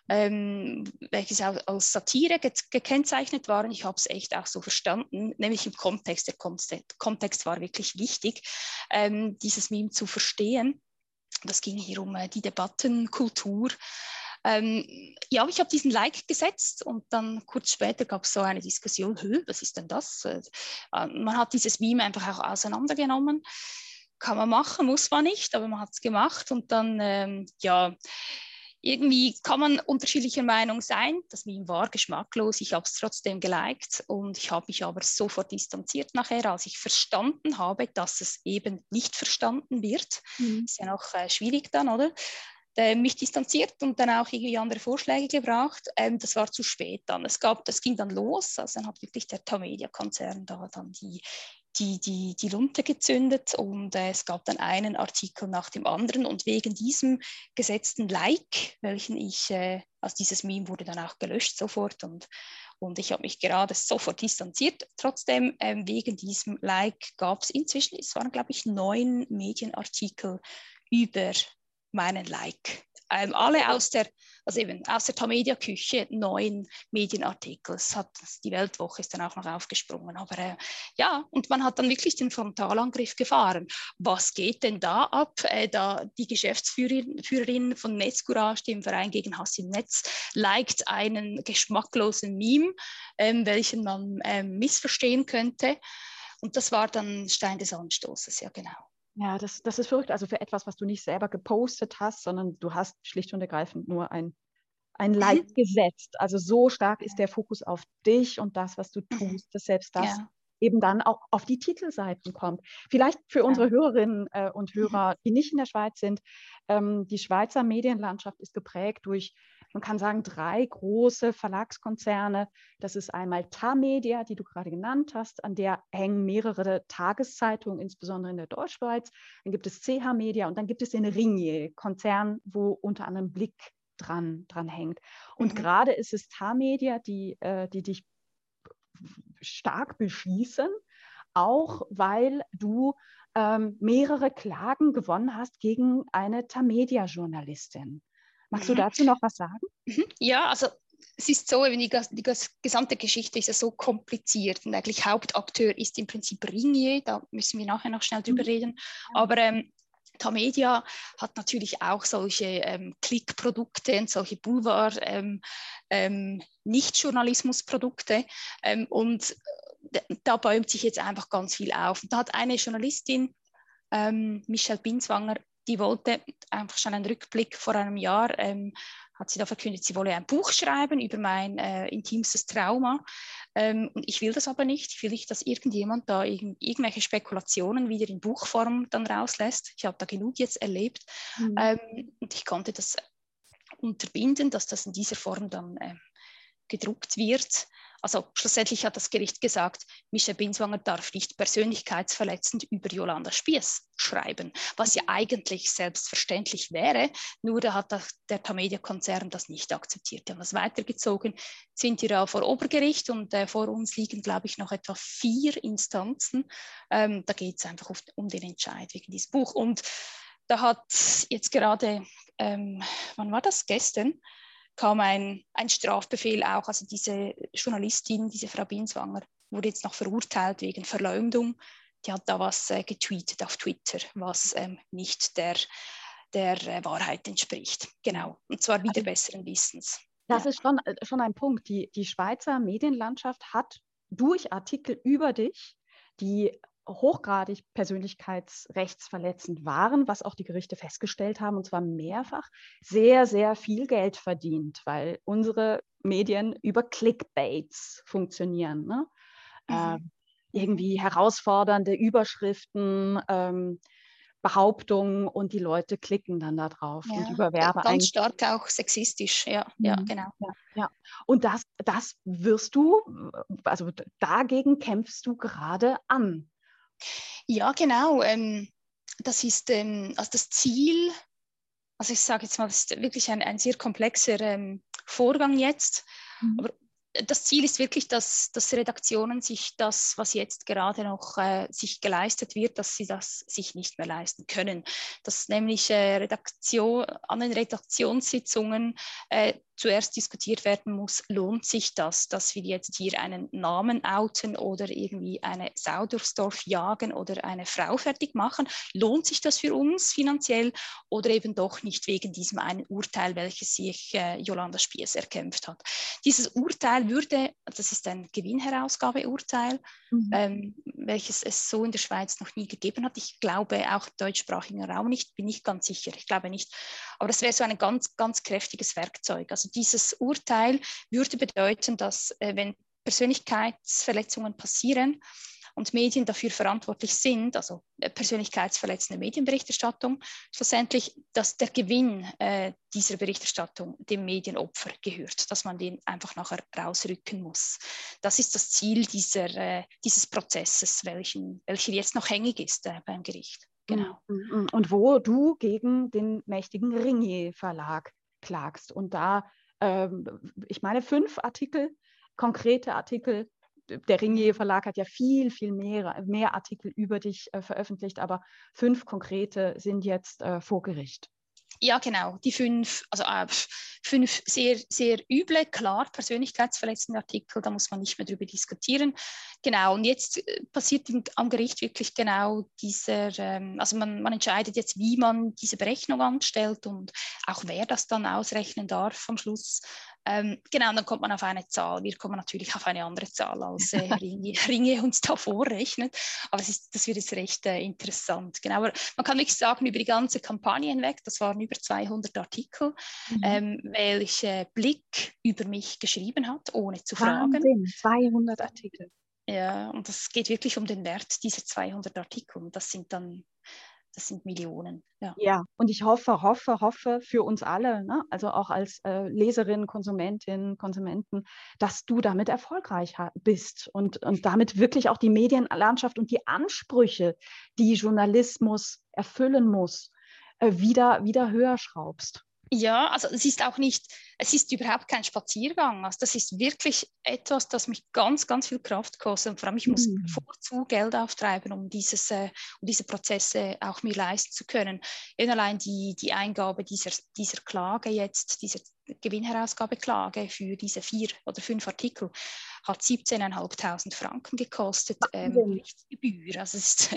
ähm, welches auch als Satire ge gekennzeichnet waren. Ich habe es echt auch so verstanden, nämlich im Kontext. Der Kontext war wirklich wichtig, ähm, dieses Meme zu verstehen. Das ging hier um äh, die Debattenkultur. Ähm, ja, ich habe diesen Like gesetzt und dann kurz später gab es so eine Diskussion, was ist denn das? Äh, man hat dieses Meme einfach auch auseinandergenommen. Kann man machen, muss man nicht, aber man hat es gemacht und dann, ähm, ja, irgendwie kann man unterschiedlicher Meinung sein. Das Meme war geschmacklos, ich habe es trotzdem geliked und ich habe mich aber sofort distanziert nachher, als ich verstanden habe, dass es eben nicht verstanden wird. Mhm. Ist ja noch äh, schwierig dann, oder? Äh, mich distanziert und dann auch irgendwie andere Vorschläge gebracht. Ähm, das war zu spät dann. Es gab, das ging dann los, also dann hat wirklich der Tamedia-Konzern da dann die die, die, die Lunte gezündet und äh, es gab dann einen Artikel nach dem anderen und wegen diesem gesetzten Like, welchen ich, äh, also dieses Meme wurde dann auch gelöscht sofort und, und ich habe mich gerade sofort distanziert. Trotzdem, ähm, wegen diesem Like gab es inzwischen, es waren glaube ich neun Medienartikel über meinen Like. ähm, alle aus der, also eben aus der Tamedia-Küche neuen Medienartikel. Hat, die Weltwoche ist dann auch noch aufgesprungen. Aber äh, ja, und man hat dann wirklich den Frontalangriff gefahren. Was geht denn da ab? Äh, da die Geschäftsführerin von Netzcourage, dem Verein gegen Hass im Netz, liked einen geschmacklosen Meme, ähm, welchen man ähm, missverstehen könnte. Und das war dann Stein des Anstoßes, ja genau. Ja, das, das ist verrückt. Also für etwas, was du nicht selber gepostet hast, sondern du hast schlicht und ergreifend nur ein, ein mhm. Like gesetzt. Also so stark ist der Fokus auf dich und das, was du mhm. tust, dass selbst das ja. eben dann auch auf die Titelseiten kommt. Vielleicht für unsere Hörerinnen äh, und mhm. Hörer, die nicht in der Schweiz sind, ähm, die Schweizer Medienlandschaft ist geprägt durch man kann sagen, drei große Verlagskonzerne. Das ist einmal Tamedia, die du gerade genannt hast, an der hängen mehrere Tageszeitungen, insbesondere in der Deutschschweiz. Dann gibt es CH Media und dann gibt es den Ringier-Konzern, wo unter anderem Blick dran, dran hängt. Und mhm. gerade ist es Tamedia, die, äh, die dich stark beschießen, auch weil du ähm, mehrere Klagen gewonnen hast gegen eine Tamedia-Journalistin. Magst du mhm. dazu noch was sagen? Mhm. Ja, also es ist so, die, die gesamte Geschichte ist ja so kompliziert und eigentlich Hauptakteur ist im Prinzip Ringier, da müssen wir nachher noch schnell drüber mhm. reden. Aber ähm, Tamedia hat natürlich auch solche ähm, Klickprodukte und solche Boulevard, ähm, ähm, Nicht-Journalismus-Produkte ähm, und äh, da bäumt sich jetzt einfach ganz viel auf. Und da hat eine Journalistin, ähm, Michelle Binswanger, die wollte einfach schon einen Rückblick vor einem Jahr, ähm, hat sie da verkündet, sie wolle ein Buch schreiben über mein äh, intimstes Trauma. Ähm, und ich will das aber nicht. Ich will nicht, dass irgendjemand da irg irgendwelche Spekulationen wieder in Buchform dann rauslässt. Ich habe da genug jetzt erlebt. Mhm. Ähm, und ich konnte das unterbinden, dass das in dieser Form dann äh, gedruckt wird. Also schlussendlich hat das Gericht gesagt, Michel Binswanger darf nicht persönlichkeitsverletzend über Jolanda Spies schreiben, was ja eigentlich selbstverständlich wäre, nur da hat der Tamedia-Konzern das nicht akzeptiert. Die haben das weitergezogen, sind hier vor Obergericht und äh, vor uns liegen, glaube ich, noch etwa vier Instanzen. Ähm, da geht es einfach um den Entscheid wegen diesem Buch. Und da hat jetzt gerade, ähm, wann war das? Gestern? Kam ein, ein Strafbefehl auch. Also diese Journalistin, diese Frau Binswanger, wurde jetzt noch verurteilt wegen Verleumdung. Die hat da was äh, getweetet auf Twitter, was ähm, nicht der, der äh, Wahrheit entspricht. Genau. Und zwar wieder also, besseren Wissens. Das ja. ist schon, äh, schon ein Punkt. Die, die Schweizer Medienlandschaft hat durch Artikel über dich, die hochgradig persönlichkeitsrechtsverletzend waren, was auch die Gerichte festgestellt haben, und zwar mehrfach, sehr, sehr viel Geld verdient, weil unsere Medien über Clickbaits funktionieren. Ne? Mhm. Äh, irgendwie herausfordernde Überschriften, ähm, Behauptungen und die Leute klicken dann da drauf ja, und über Werbe Ganz stark auch sexistisch, ja, mhm. ja genau. Ja, ja. Und das, das wirst du, also dagegen kämpfst du gerade an. Ja, genau. Ähm, das ist ähm, also das Ziel, also ich sage jetzt mal, das ist wirklich ein, ein sehr komplexer ähm, Vorgang jetzt. Mhm. Aber das Ziel ist wirklich, dass, dass Redaktionen sich das, was jetzt gerade noch äh, sich geleistet wird, dass sie das sich nicht mehr leisten können. Dass nämlich äh, Redaktion, an den Redaktionssitzungen äh, zuerst diskutiert werden muss, lohnt sich das, dass wir jetzt hier einen Namen outen oder irgendwie eine Sau durchs Dorf jagen oder eine Frau fertig machen? Lohnt sich das für uns finanziell oder eben doch nicht wegen diesem einen Urteil, welches sich äh, Jolanda Spies erkämpft hat? Dieses Urteil würde, das ist ein Gewinnherausgabeurteil, mhm. ähm, welches es so in der Schweiz noch nie gegeben hat. Ich glaube auch deutschsprachigen Raum nicht, bin ich ganz sicher. Ich glaube nicht. Aber das wäre so ein ganz, ganz kräftiges Werkzeug. Also dieses Urteil würde bedeuten, dass äh, wenn Persönlichkeitsverletzungen passieren und Medien dafür verantwortlich sind, also äh, persönlichkeitsverletzende Medienberichterstattung, schlussendlich, dass der Gewinn äh, dieser Berichterstattung dem Medienopfer gehört, dass man den einfach nachher rausrücken muss. Das ist das Ziel dieser, äh, dieses Prozesses, welchen, welcher jetzt noch hängig ist äh, beim Gericht. Genau. Mm, mm, mm. Und wo du gegen den mächtigen Ringier Verlag klagst. Und da, ähm, ich meine, fünf Artikel, konkrete Artikel. Der Ringier Verlag hat ja viel, viel mehr, mehr Artikel über dich äh, veröffentlicht, aber fünf konkrete sind jetzt äh, vor Gericht. Ja, genau. Die fünf, also äh, fünf sehr, sehr üble, klar persönlichkeitsverletzende Artikel, da muss man nicht mehr drüber diskutieren. Genau, und jetzt äh, passiert im, am Gericht wirklich genau dieser, ähm, also man, man entscheidet jetzt, wie man diese Berechnung anstellt und auch wer das dann ausrechnen darf am Schluss. Ähm, genau, und dann kommt man auf eine Zahl. Wir kommen natürlich auf eine andere Zahl, als äh, Ringe, Ringe, uns da vorrechnet. Aber ist, das wird jetzt recht äh, interessant. Genau, aber man kann wirklich sagen, über die ganze Kampagne hinweg, das waren über 200 Artikel, mhm. ähm, welche Blick über mich geschrieben hat, ohne zu Wahnsinn, fragen. 200 Artikel. Ja, und es geht wirklich um den Wert dieser 200 Artikel. Das sind dann das sind Millionen. Ja. ja, und ich hoffe, hoffe, hoffe für uns alle, ne? also auch als äh, Leserin, Konsumentin, Konsumenten, dass du damit erfolgreich bist und, und damit wirklich auch die Medienlandschaft und die Ansprüche, die Journalismus erfüllen muss, äh, wieder, wieder höher schraubst. Ja, also es ist auch nicht, es ist überhaupt kein Spaziergang. Also das ist wirklich etwas, das mich ganz, ganz viel Kraft kostet. Und vor allem, ich muss mhm. vorzu Geld auftreiben, um, dieses, äh, um diese Prozesse auch mir leisten zu können. Eben allein die, die Eingabe dieser, dieser Klage jetzt, dieser Gewinnherausgabeklage für diese vier oder fünf Artikel hat 17.500 Franken gekostet, ähm, Gebühr. Also ist,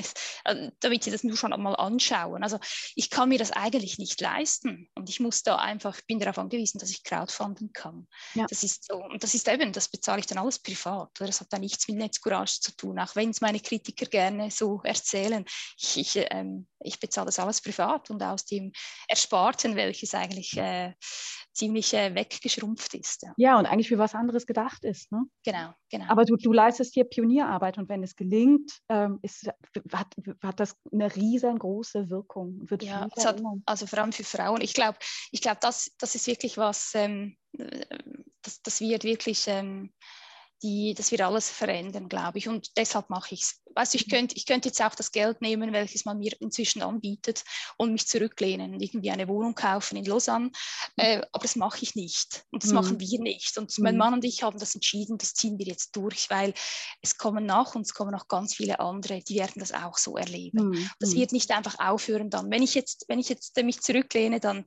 also damit Sie das nur schon einmal anschauen. Also ich kann mir das eigentlich nicht leisten und ich muss da einfach, bin darauf angewiesen, dass ich Crowdfunden kann. Ja. Das ist so und das ist eben, das bezahle ich dann alles privat. Oder? Das hat da nichts mit Netzcourage zu tun, auch wenn es meine Kritiker gerne so erzählen. Ich, ich, ähm, ich bezahle das alles privat und aus dem Ersparten, welches eigentlich äh, ziemlich äh, weggeschrumpft ist. Ja. ja. und eigentlich für was anderes gedacht ist. Ne? Genau, genau. Aber du, du leistest hier Pionierarbeit und wenn es gelingt, ähm, ist, hat, hat das eine riesengroße Wirkung. Wird ja, hat, also vor allem für Frauen. Ich glaube, ich glaub, das, das ist wirklich was, ähm, das, das wird wirklich... Ähm, die, das wird alles verändern, glaube ich. Und deshalb mache ich es. Weißt du, ich mhm. könnte ich könnt jetzt auch das Geld nehmen, welches man mir inzwischen anbietet und mich zurücklehnen und irgendwie eine Wohnung kaufen in Lausanne. Mhm. Äh, aber das mache ich nicht. Und das mhm. machen wir nicht. Und mein mhm. Mann und ich haben das entschieden, das ziehen wir jetzt durch, weil es kommen nach uns kommen noch ganz viele andere, die werden das auch so erleben. Mhm. Das wird nicht einfach aufhören dann. Wenn ich jetzt, wenn ich jetzt mich zurücklehne, dann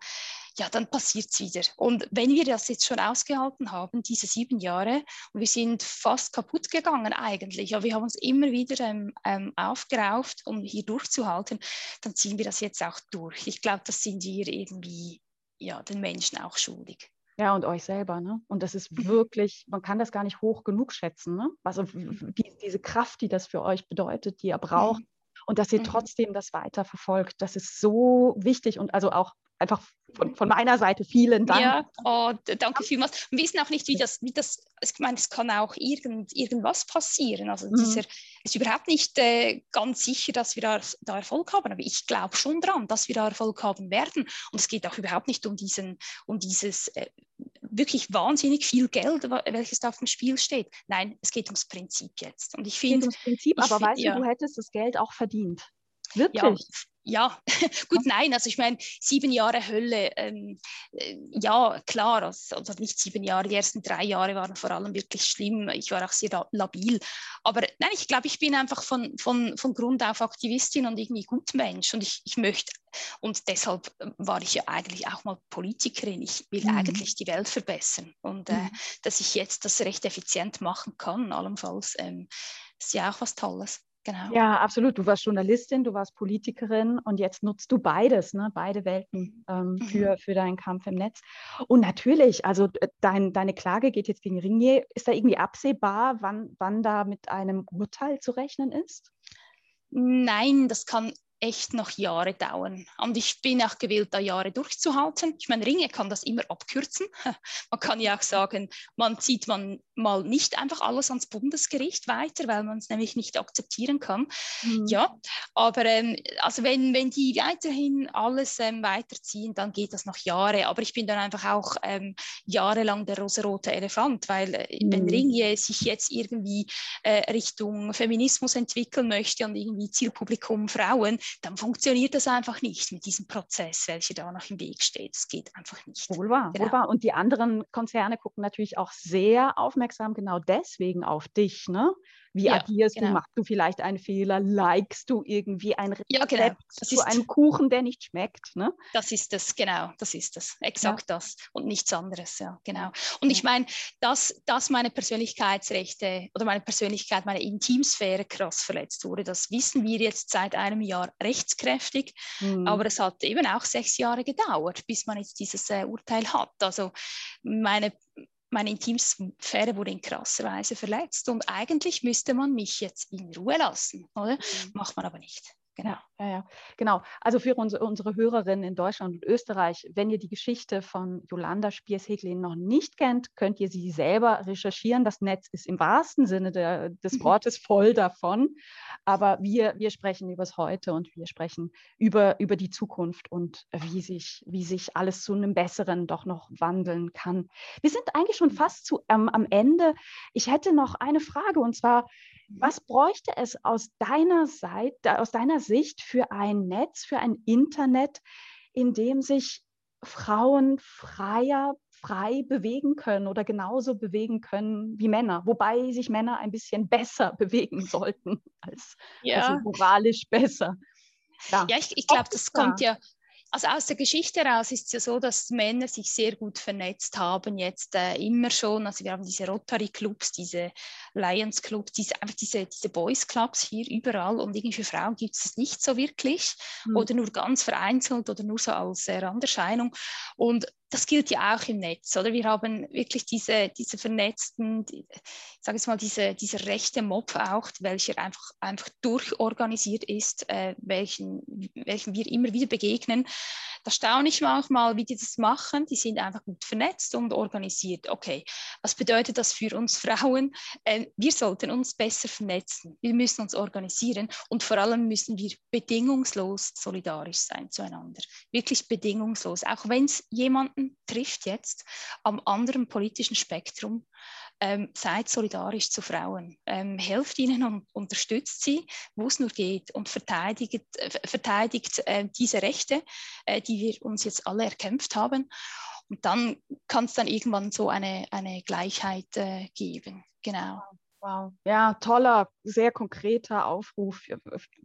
ja, dann passiert es wieder. Und wenn wir das jetzt schon ausgehalten haben, diese sieben Jahre, und wir sind fast kaputt gegangen eigentlich, aber wir haben uns immer wieder ähm, ähm, aufgerauft, um hier durchzuhalten, dann ziehen wir das jetzt auch durch. Ich glaube, das sind wir irgendwie ja, den Menschen auch schuldig. Ja, und euch selber. Ne? Und das ist mhm. wirklich, man kann das gar nicht hoch genug schätzen. Ne? Also die, diese Kraft, die das für euch bedeutet, die ihr braucht. Mhm. Und dass ihr mhm. trotzdem das weiter verfolgt, das ist so wichtig und also auch einfach von, von, meiner Seite vielen Dank. Ja, oh, danke vielmals. Wir wissen auch nicht, wie das, wie das ich meine, es kann auch irgend, irgendwas passieren. Also mhm. dieser ist überhaupt nicht äh, ganz sicher, dass wir da, da Erfolg haben, aber ich glaube schon dran, dass wir da Erfolg haben werden. Und es geht auch überhaupt nicht um diesen, um dieses äh, wirklich wahnsinnig viel Geld, welches da auf dem Spiel steht. Nein, es geht ums Prinzip jetzt. Und ich finde, aber find, weißt du, ja. du hättest das Geld auch verdient. Wirklich? Ja, ja, gut, nein, also ich meine, sieben Jahre Hölle, ähm, äh, ja, klar, also, also, nicht sieben Jahre, die ersten drei Jahre waren vor allem wirklich schlimm, ich war auch sehr labil, aber nein, ich glaube, ich bin einfach von, von, von Grund auf Aktivistin und irgendwie Gutmensch und ich, ich möchte, und deshalb war ich ja eigentlich auch mal Politikerin, ich will mhm. eigentlich die Welt verbessern und äh, mhm. dass ich jetzt das recht effizient machen kann, allenfalls, ähm, ist ja auch was Tolles. Genau. Ja, absolut. Du warst Journalistin, du warst Politikerin und jetzt nutzt du beides, ne? beide Welten ähm, mhm. für, für deinen Kampf im Netz. Und natürlich, also dein, deine Klage geht jetzt gegen Ringier. Ist da irgendwie absehbar, wann, wann da mit einem Urteil zu rechnen ist? Nein, das kann echt noch Jahre dauern. Und ich bin auch gewillt, da Jahre durchzuhalten. Ich meine, Ringe kann das immer abkürzen. Man kann ja auch sagen, man zieht man mal nicht einfach alles ans Bundesgericht weiter, weil man es nämlich nicht akzeptieren kann. Mhm. Ja, aber ähm, also wenn, wenn die weiterhin alles ähm, weiterziehen, dann geht das noch Jahre. Aber ich bin dann einfach auch ähm, jahrelang der rosarote Elefant, weil äh, mhm. wenn Ringe sich jetzt irgendwie äh, Richtung Feminismus entwickeln möchte und irgendwie Zielpublikum Frauen, dann funktioniert das einfach nicht mit diesem Prozess, welcher da noch im Weg steht. Es geht einfach nicht. Wohl wahr, genau. wohl wahr. Und die anderen Konzerne gucken natürlich auch sehr aufmerksam genau deswegen auf dich, ne? Wie ja, agierst genau. du? Machst du vielleicht einen Fehler? Likest du irgendwie ein Rezept ja, genau. das zu einem Kuchen, der nicht schmeckt? Ne? Das ist das, genau, das ist das. Exakt ja. das und nichts anderes, ja, genau. Und ich meine, dass, dass meine Persönlichkeitsrechte oder meine Persönlichkeit, meine Intimsphäre krass verletzt wurde, das wissen wir jetzt seit einem Jahr rechtskräftig. Mhm. Aber es hat eben auch sechs Jahre gedauert, bis man jetzt dieses äh, Urteil hat. Also meine meine Intimsphäre wurde in krasser Weise verletzt und eigentlich müsste man mich jetzt in Ruhe lassen, oder? Mhm. Macht man aber nicht. Genau. Ja, ja, genau. Also für unsere, unsere Hörerinnen in Deutschland und Österreich, wenn ihr die Geschichte von Jolanda Spiers-Heglin noch nicht kennt, könnt ihr sie selber recherchieren. Das Netz ist im wahrsten Sinne der, des mhm. Wortes voll davon. Aber wir, wir sprechen über das Heute und wir sprechen über, über die Zukunft und wie sich, wie sich alles zu einem Besseren doch noch wandeln kann. Wir sind eigentlich schon fast zu, ähm, am Ende. Ich hätte noch eine Frage und zwar, was bräuchte es aus deiner Seite, aus deiner Sicht für ein Netz, für ein Internet, in dem sich Frauen freier, frei bewegen können oder genauso bewegen können wie Männer, wobei sich Männer ein bisschen besser bewegen sollten als, ja. als moralisch besser. Ja, ja ich, ich glaube, das kommt ja, also aus der Geschichte heraus ist es ja so, dass Männer sich sehr gut vernetzt haben, jetzt äh, immer schon. Also wir haben diese Rotary Clubs, diese Lions Clubs, diese, einfach diese, diese Boys Clubs hier überall und irgendwie für Frauen gibt es nicht so wirklich mhm. oder nur ganz vereinzelt oder nur so als äh, Randerscheinung. Und das gilt ja auch im Netz, oder? Wir haben wirklich diese, diese vernetzten, ich sage jetzt mal, diese, dieser rechte Mob auch, welcher einfach, einfach durchorganisiert ist, äh, welchen, welchen wir immer wieder begegnen. Da staune ich manchmal, wie die das machen. Die sind einfach gut vernetzt und organisiert. Okay, was bedeutet das für uns Frauen? Äh, wir sollten uns besser vernetzen. Wir müssen uns organisieren und vor allem müssen wir bedingungslos solidarisch sein zueinander. Wirklich bedingungslos. Auch wenn es jemanden trifft jetzt am anderen politischen Spektrum, ähm, seid solidarisch zu Frauen, ähm, helft ihnen und unterstützt sie, wo es nur geht und verteidigt, äh, verteidigt äh, diese Rechte, äh, die wir uns jetzt alle erkämpft haben. Und dann kann es dann irgendwann so eine, eine Gleichheit äh, geben. Genau. Wow, ja, toller, sehr konkreter Aufruf.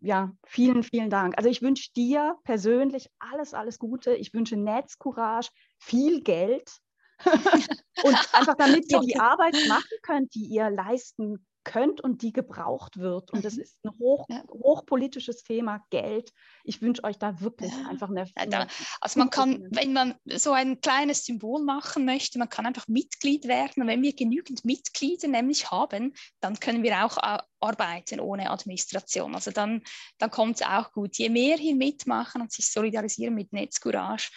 Ja, vielen, vielen Dank. Also ich wünsche dir persönlich alles, alles Gute. Ich wünsche Netzcourage, viel Geld, und einfach damit ihr die Arbeit machen könnt, die ihr leisten könnt und die gebraucht wird. Und das mhm. ist ein hoch, ja. hochpolitisches Thema, Geld. Ich wünsche euch da wirklich ja. einfach eine. Ja, also man kann, wenn man so ein kleines Symbol machen möchte, man kann einfach Mitglied werden. Und wenn wir genügend Mitglieder nämlich haben, dann können wir auch äh, arbeiten ohne Administration. Also dann, dann kommt es auch gut. Je mehr hier mitmachen und sich solidarisieren mit Netzcourage,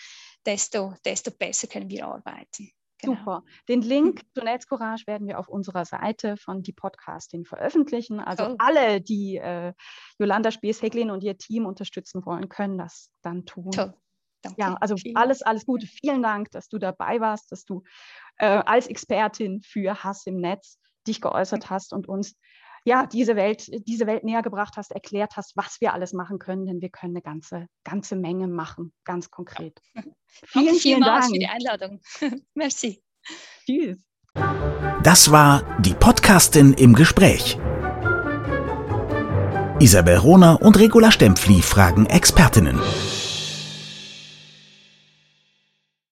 desto, desto besser können wir arbeiten. Genau. Super. Den Link zu Netzcourage werden wir auf unserer Seite von die Podcasting veröffentlichen. Also oh. alle, die äh, Jolanda Spies-Heglin und ihr Team unterstützen wollen, können das dann tun. Toll. Danke. Ja, also alles, alles Gute. Vielen Dank, dass du dabei warst, dass du äh, als Expertin für Hass im Netz dich geäußert hast und uns ja, diese Welt, diese Welt näher gebracht hast, erklärt hast, was wir alles machen können, denn wir können eine ganze, ganze Menge machen, ganz konkret. Vielen, Danke vielen Dank für die Einladung. Merci. Tschüss. Das war die Podcastin im Gespräch. Isabel Rohner und Regula Stempfli fragen Expertinnen.